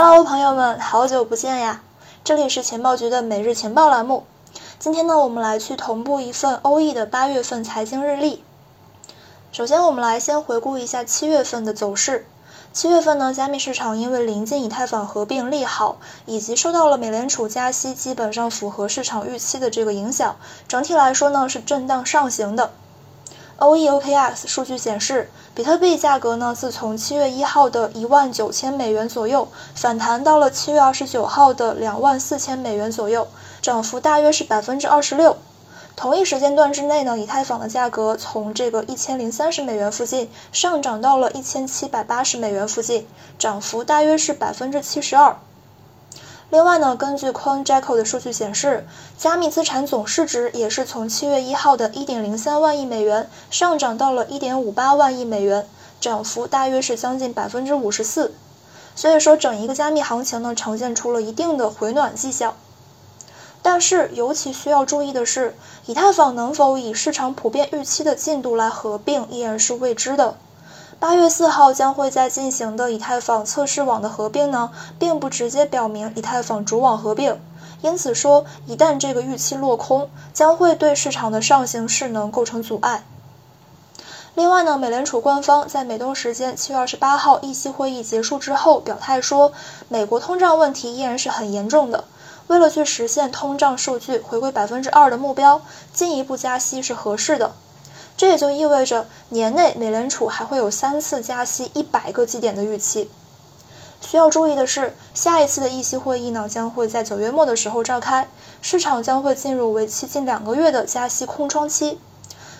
Hello，朋友们，好久不见呀！这里是情报局的每日情报栏目。今天呢，我们来去同步一份欧 E 的八月份财经日历。首先，我们来先回顾一下七月份的走势。七月份呢，加密市场因为临近以太坊合并利好，以及受到了美联储加息基本上符合市场预期的这个影响，整体来说呢是震荡上行的。OEOKX 数据显示，比特币价格呢自从七月一号的一万九千美元左右反弹到了七月二十九号的两万四千美元左右，涨幅大约是百分之二十六。同一时间段之内呢，以太坊的价格从这个一千零三十美元附近上涨到了一千七百八十美元附近，涨幅大约是百分之七十二。另外呢，根据 c o i n j a c k o 的数据显示，加密资产总市值也是从七月一号的一点零三万亿美元上涨到了一点五八万亿美元，涨幅大约是将近百分之五十四。所以说，整一个加密行情呢，呈现出了一定的回暖迹象。但是，尤其需要注意的是，以太坊能否以市场普遍预期的进度来合并，依然是未知的。八月四号将会在进行的以太坊测试网的合并呢，并不直接表明以太坊主网合并。因此说，一旦这个预期落空，将会对市场的上行势能构成阻碍。另外呢，美联储官方在美东时间七月二十八号议息会议结束之后表态说，美国通胀问题依然是很严重的。为了去实现通胀数据回归百分之二的目标，进一步加息是合适的。这也就意味着年内美联储还会有三次加息一百个基点的预期。需要注意的是，下一次的议息会议呢将会在九月末的时候召开，市场将会进入为期近两个月的加息空窗期。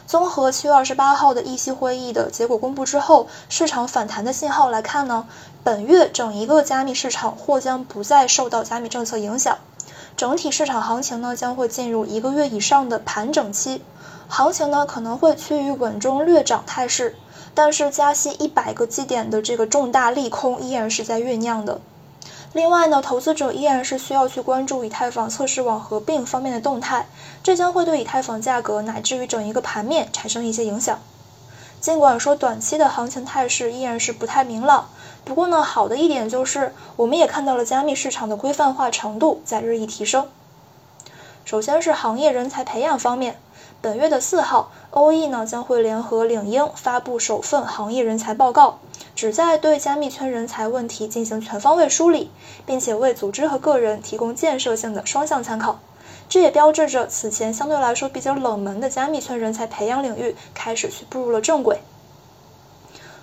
综合七月二十八号的议息会议的结果公布之后，市场反弹的信号来看呢，本月整一个加密市场或将不再受到加密政策影响。整体市场行情呢将会进入一个月以上的盘整期，行情呢可能会趋于稳中略涨态势，但是加息一百个基点的这个重大利空依然是在酝酿的。另外呢，投资者依然是需要去关注以太坊测试网合并方面的动态，这将会对以太坊价格乃至于整一个盘面产生一些影响。尽管说短期的行情态势依然是不太明朗。不过呢，好的一点就是，我们也看到了加密市场的规范化程度在日益提升。首先是行业人才培养方面，本月的四号，OE 呢将会联合领英发布首份行业人才报告，旨在对加密圈人才问题进行全方位梳理，并且为组织和个人提供建设性的双向参考。这也标志着此前相对来说比较冷门的加密圈人才培养领域开始去步入了正轨。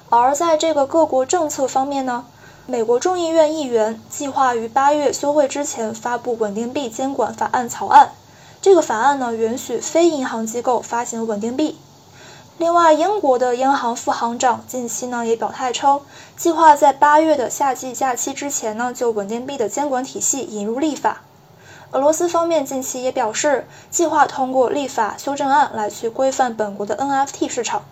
而在这个各国政策方面呢，美国众议院议员计划于八月休会之前发布稳定币监管法案草案。这个法案呢，允许非银行机构发行稳定币。另外，英国的央行副行长近期呢也表态称，计划在八月的夏季假期之前呢，就稳定币的监管体系引入立法。俄罗斯方面近期也表示，计划通过立法修正案来去规范本国的 NFT 市场。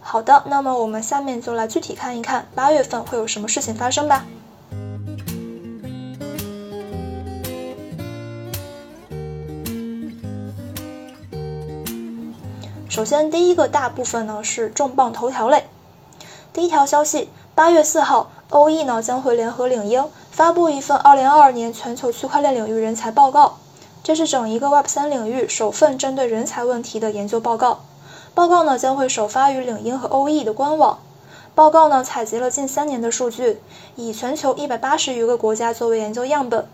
好的，那么我们下面就来具体看一看八月份会有什么事情发生吧。首先，第一个大部分呢是重磅头条类。第一条消息，八月四号，OE 呢将会联合领英发布一份二零二二年全球区块链领域人才报告，这是整一个 Web 三领域首份针对人才问题的研究报告。报告呢将会首发于领英和 OE 的官网。报告呢采集了近三年的数据，以全球一百八十余个国家作为研究样本，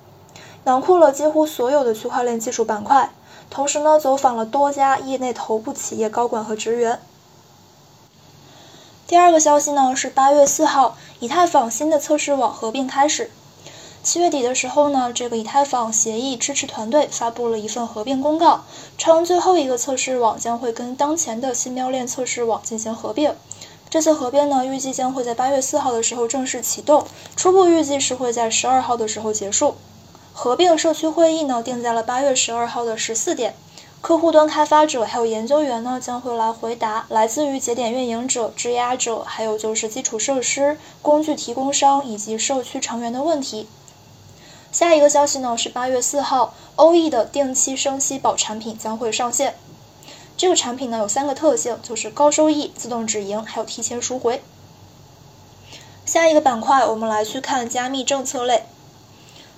囊括了几乎所有的区块链技术板块。同时呢，走访了多家业内头部企业高管和职员。第二个消息呢是八月四号，以太坊新的测试网合并开始。七月底的时候呢，这个以太坊协议支持团队发布了一份合并公告，称最后一个测试网将会跟当前的新喵链测试网进行合并。这次合并呢，预计将会在八月四号的时候正式启动，初步预计是会在十二号的时候结束。合并社区会议呢，定在了八月十二号的十四点。客户端开发者还有研究员呢，将会来回答来自于节点运营者、质押者，还有就是基础设施、工具提供商以及社区成员的问题。下一个消息呢是八月四号，OE 的定期生息宝产品将会上线。这个产品呢有三个特性，就是高收益、自动止盈，还有提前赎回。下一个板块，我们来去看加密政策类。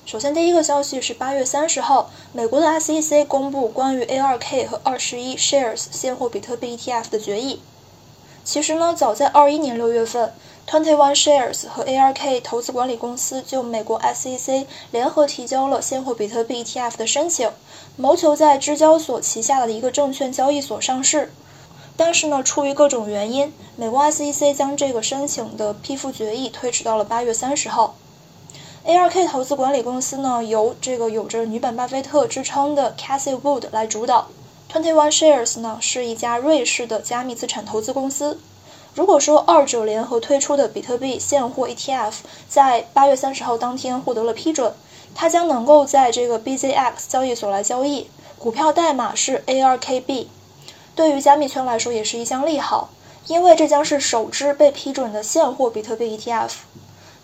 首先，第一个消息是八月三十号，美国的 SEC 公布关于 ARK 和二十一 Shares 现货比特币 ETF 的决议。其实呢，早在二一年六月份，Twenty One Shares 和 ARK 投资管理公司就美国 SEC 联合提交了现货比特币 ETF 的申请，谋求在芝交所旗下的一个证券交易所上市。但是呢，出于各种原因，美国 SEC 将这个申请的批复决议推迟到了八月三十号。ARK 投资管理公司呢，由这个有着女版巴菲特之称的 Cassie Wood 来主导。Twenty One Shares 呢，是一家瑞士的加密资产投资公司。如果说二者联合推出的比特币现货 ETF 在八月三十号当天获得了批准，它将能够在这个 BZX 交易所来交易，股票代码是 ARKB。对于加密圈来说也是一项利好，因为这将是首支被批准的现货比特币 ETF。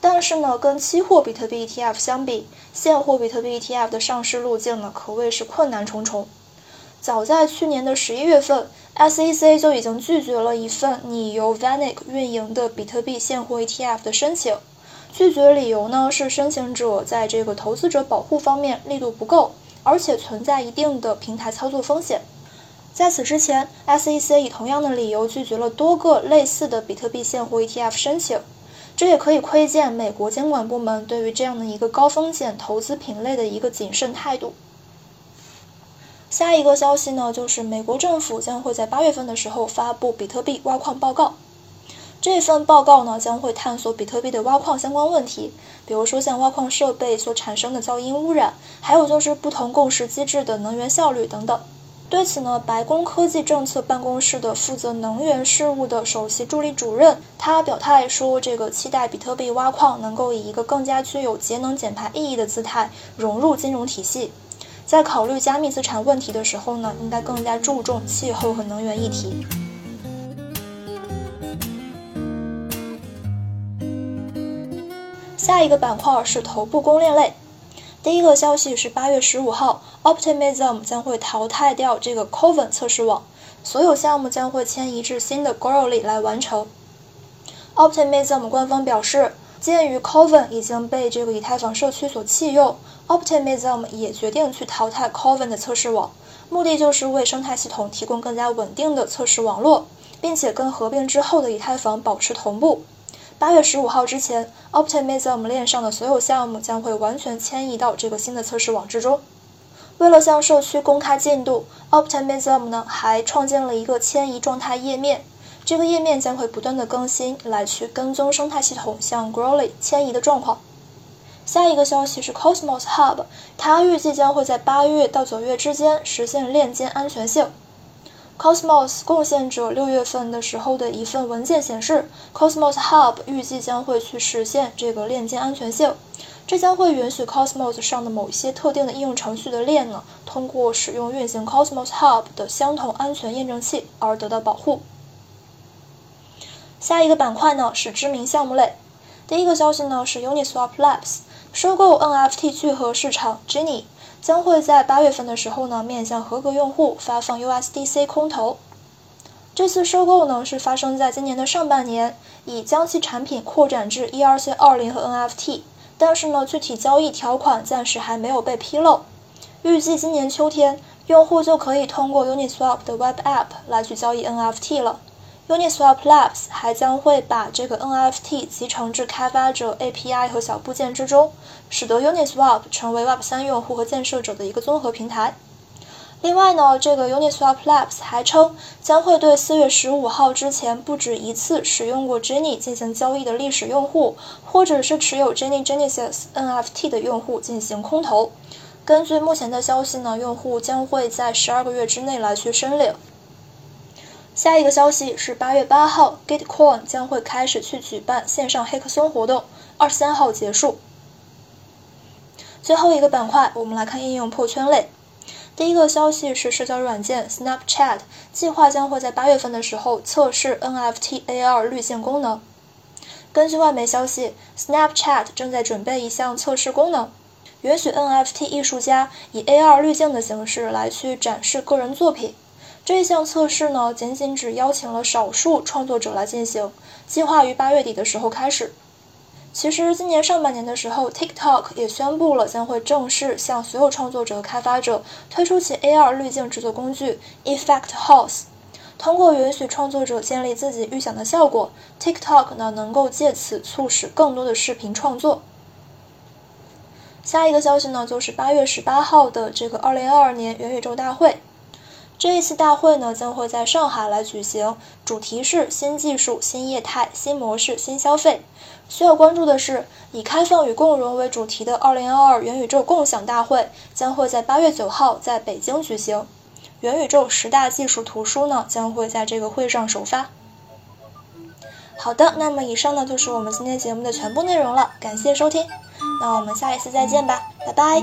但是呢，跟期货比特币 ETF 相比，现货比特币 ETF 的上市路径呢可谓是困难重重。早在去年的十一月份，SEC 就已经拒绝了一份拟由 VanEck 运营的比特币现货 ETF 的申请。拒绝理由呢是申请者在这个投资者保护方面力度不够，而且存在一定的平台操作风险。在此之前，SEC 以同样的理由拒绝了多个类似的比特币现货 ETF 申请，这也可以窥见美国监管部门对于这样的一个高风险投资品类的一个谨慎态度。下一个消息呢，就是美国政府将会在八月份的时候发布比特币挖矿报告。这份报告呢，将会探索比特币的挖矿相关问题，比如说像挖矿设备所产生的噪音污染，还有就是不同共识机制的能源效率等等。对此呢，白宫科技政策办公室的负责能源事务的首席助理主任，他表态说，这个期待比特币挖矿能够以一个更加具有节能减排意义的姿态融入金融体系，在考虑加密资产问题的时候呢，应该更加注重气候和能源议题。下一个板块是头部公链类。第一个消息是八月十五号，Optimism 将会淘汰掉这个 Coven 测试网，所有项目将会迁移至新的 Growly 来完成。Optimism 官方表示，鉴于 Coven 已经被这个以太坊社区所弃用，Optimism 也决定去淘汰 Coven 的测试网，目的就是为生态系统提供更加稳定的测试网络，并且跟合并之后的以太坊保持同步。八月十五号之前，Optimism 链上的所有项目将会完全迁移到这个新的测试网之中。为了向社区公开进度，Optimism 呢还创建了一个迁移状态页面。这个页面将会不断的更新，来去跟踪生态系统向 Growly 迁移的状况。下一个消息是 Cosmos Hub，它预计将会在八月到九月之间实现链间安全性。Cosmos 贡献者六月份的时候的一份文件显示，Cosmos Hub 预计将会去实现这个链接安全性，这将会允许 Cosmos 上的某些特定的应用程序的链呢，通过使用运行 Cosmos Hub 的相同安全验证器而得到保护。下一个板块呢是知名项目类，第一个消息呢是 Uniswap Labs 收购 NFT 聚合市场 Genie。将会在八月份的时候呢，面向合格用户发放 USDC 空投。这次收购呢是发生在今年的上半年，已将其产品扩展至 ERC20 和 NFT，但是呢，具体交易条款暂时还没有被披露。预计今年秋天，用户就可以通过 Uniswap 的 Web App 来去交易 NFT 了。Uniswap Labs 还将会把这个 NFT 集成至开发者 API 和小部件之中，使得 Uniswap 成为 Web3 用户和建设者的一个综合平台。另外呢，这个 Uniswap Labs 还称将会对四月十五号之前不止一次使用过 Genie 进行交易的历史用户，或者是持有 Genie Genesis NFT 的用户进行空投。根据目前的消息呢，用户将会在十二个月之内来去申领。下一个消息是八月八号，Gitcoin 将会开始去举办线上黑客松活动，二十三号结束。最后一个板块，我们来看应用破圈类。第一个消息是社交软件 Snapchat 计划将会在八月份的时候测试 NFT AR 滤镜功能。根据外媒消息，Snapchat 正在准备一项测试功能，允许 NFT 艺术家以 AR 滤镜的形式来去展示个人作品。这项测试呢，仅仅只邀请了少数创作者来进行，计划于八月底的时候开始。其实今年上半年的时候，TikTok 也宣布了将会正式向所有创作者和开发者推出其 AR 滤镜制作工具 Effect House。通过允许创作者建立自己预想的效果，TikTok 呢能够借此促使更多的视频创作。下一个消息呢，就是八月十八号的这个二零二二年元宇宙大会。这一次大会呢将会在上海来举行，主题是新技术、新业态、新模式、新消费。需要关注的是，以开放与共融为主题的2022元宇宙共享大会将会在8月9号在北京举行。元宇宙十大技术图书呢将会在这个会上首发。好的，那么以上呢就是我们今天节目的全部内容了，感谢收听，那我们下一次再见吧，拜拜。